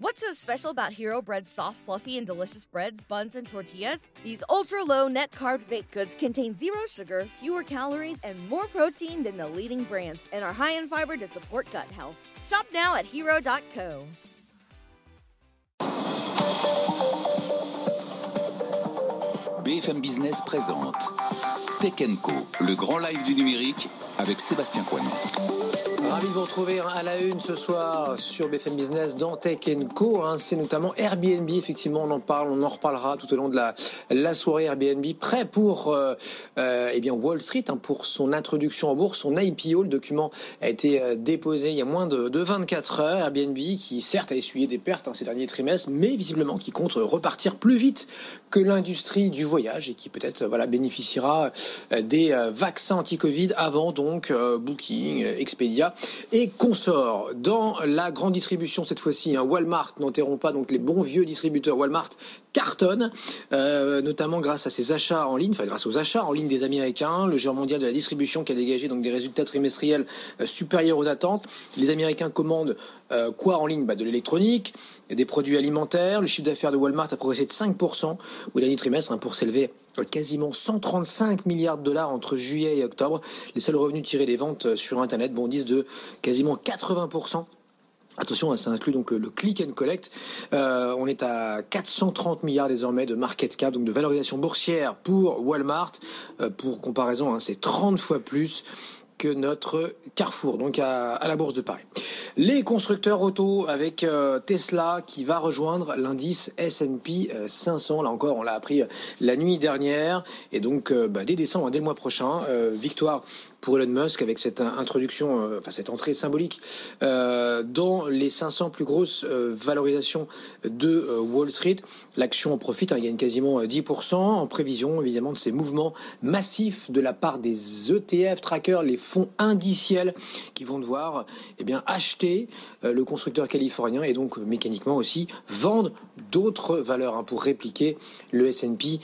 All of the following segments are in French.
What's so special about Hero Bread's soft, fluffy, and delicious breads, buns, and tortillas? These ultra low net carb baked goods contain zero sugar, fewer calories, and more protein than the leading brands, and are high in fiber to support gut health. Shop now at hero.co. BFM Business présente Tech Co, le grand live du numérique avec Sébastien Coinon. Ravi de vous retrouver à la une ce soir sur BFM Business dans Tech Co. Hein. C'est notamment Airbnb, effectivement, on en parle, on en reparlera tout au long de la, soirée Airbnb, prêt pour euh, euh, eh bien Wall Street, hein, pour son introduction en bourse, son IPO. Le document a été euh, déposé il y a moins de, de 24 heures. Airbnb qui certes a essuyé des pertes hein, ces derniers trimestres, mais visiblement qui compte repartir plus vite que l'industrie du voyage et qui peut-être voilà bénéficiera euh, des vaccins anti-Covid avant donc Booking, Expedia et consorts. Dans la grande distribution cette fois-ci, hein, Walmart n'enterront pas donc les bons vieux distributeurs Walmart cartonne, euh, notamment grâce à ses achats en ligne, enfin grâce aux achats en ligne des Américains, le géant mondial de la distribution qui a dégagé donc des résultats trimestriels euh, supérieurs aux attentes. Les Américains commandent euh, quoi en ligne? Bah, De l'électronique, des produits alimentaires. Le chiffre d'affaires de Walmart a progressé de 5% au dernier trimestre hein, pour s'élever quasiment 135 milliards de dollars entre juillet et octobre. Les seuls revenus tirés des ventes sur Internet bondissent de quasiment 80% Attention, hein, ça inclut donc le, click and collect. Euh, on est à 430 milliards désormais de market cap, donc de valorisation boursière pour Walmart. Euh, pour comparaison, hein, c'est 30 fois plus notre Carrefour, donc à, la Bourse de Paris. Les constructeurs auto avec euh, Tesla qui va rejoindre l'indice S&P 500. Là encore, on l'a appris la nuit dernière. Et donc, bah, dès décembre, hein, dès le mois prochain, victoire pour Elon Musk avec cette introduction, euh, enfin cette entrée symbolique euh, dans les 500 plus grosses euh, valorisations de Wall Street. L'action en profite, hein, il gagne quasiment 10% en prévision évidemment de ces mouvements massifs de la part des ETF trackers, les fonds indiciels qui vont devoir eh bien acheter le constructeur californien et donc mécaniquement aussi vendre d'autres valeurs hein, pour répliquer le S&P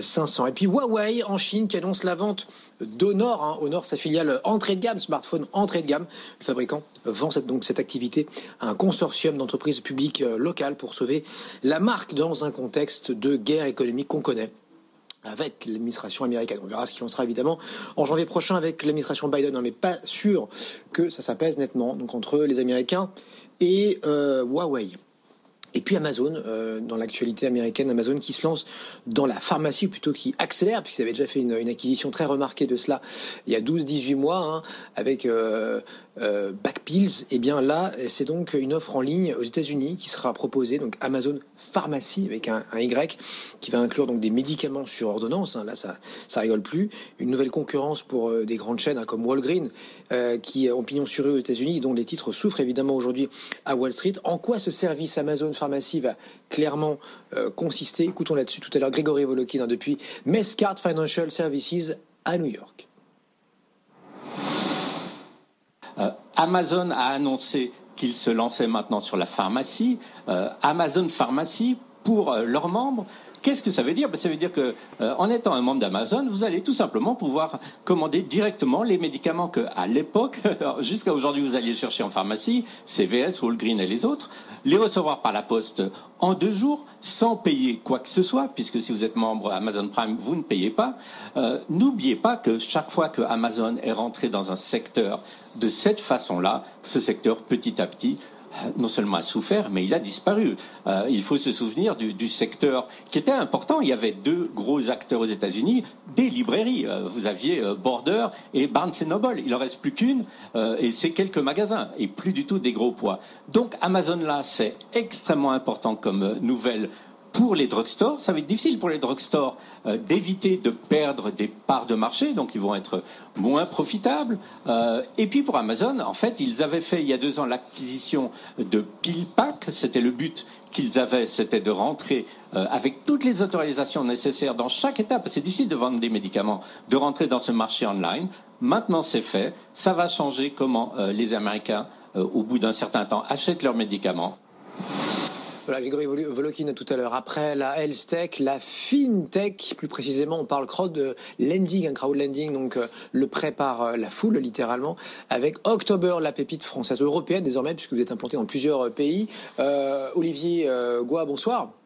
500. Et puis Huawei en Chine qui annonce la vente d'Honor. Hein. Honor, sa filiale entrée de gamme, smartphone entrée de gamme. Le fabricant vend cette, donc cette activité à un consortium d'entreprises publiques euh, locales pour sauver la marque dans un contexte de guerre économique qu'on connaît avec l'administration américaine. On verra ce qui en sera évidemment en janvier prochain avec l'administration Biden, hein, mais pas sûr que ça s'apaise nettement donc entre les Américains et euh, Huawei. Et puis Amazon, euh, dans l'actualité américaine, Amazon qui se lance dans la pharmacie, plutôt qui accélère, puisqu'ils avaient déjà fait une, acquisition très remarquée de cela il y a 12-18 mois, hein, avec euh, euh, Backpills. Eh bien là, c'est donc une offre en ligne aux États-Unis qui sera proposée, donc Amazon Pharmacie avec un, Y, qui va inclure donc des médicaments sur ordonnance. Hein, là, ça, ça rigole plus. Une nouvelle concurrence pour des grandes chaînes hein, comme Walgreens, qui ont pignon sur eux aux États-Unis, dont les titres souffrent évidemment aujourd'hui à Wall Street. En quoi ce service Amazon pharmacie va clairement euh, consister? Écoutons là-dessus tout à l'heure Grégory Volokin hein, depuis Mescart Financial Services à New York. Amazon a annoncé qu'il se lançait maintenant sur la pharmacie. Euh, Amazon Pharmacie, pour leurs membres, Qu'est-ce que ça veut dire? Ben, Ça veut dire que, euh, en étant un membre d'Amazon, vous allez tout simplement pouvoir commander directement les médicaments que, à l'époque, jusqu'à aujourd'hui, vous alliez chercher en pharmacie, CVS, Walgreens et les autres, les recevoir par la poste en deux jours, sans payer quoi que ce soit, puisque si vous êtes membre Amazon Prime, vous ne payez pas. Euh, n'oubliez pas que chaque fois que Amazon est rentré dans un secteur de cette façon-là, ce secteur petit à petit non seulement a souffert, mais il a disparu. Euh, il faut se souvenir du, secteur qui était important. Il y avait deux gros acteurs aux États-Unis, des librairies. Euh, vous aviez euh, Border et Barnes Noble. Il en reste plus qu'une, et c'est quelques magasins, et plus du tout des gros poids. Donc Amazon là, c'est extrêmement important comme nouvelle pour les drugstores, ça va être difficile pour les drugstores euh, d'éviter de perdre des parts de marché, donc ils vont être moins profitables. Euh, et puis pour Amazon, en fait, ils avaient fait il y a deux ans l'acquisition de PillPack, c'était le but qu'ils avaient, c'était de rentrer euh, avec toutes les autorisations nécessaires dans chaque étape. C'est difficile de vendre des médicaments, de rentrer dans ce marché online. Maintenant, c'est fait. Ça va changer comment les Américains, au bout d'un certain temps, achètent leurs médicaments. Voilà, Grégory Volokhin tout à l'heure. Après la health tech, la fintech, plus précisément, on parle crowd lending, un crowd lending, donc euh, le prêt par euh, la foule, littéralement, avec October, la pépite française européenne désormais, puisque vous êtes implanté dans plusieurs pays. Euh, Olivier Goua, bonsoir.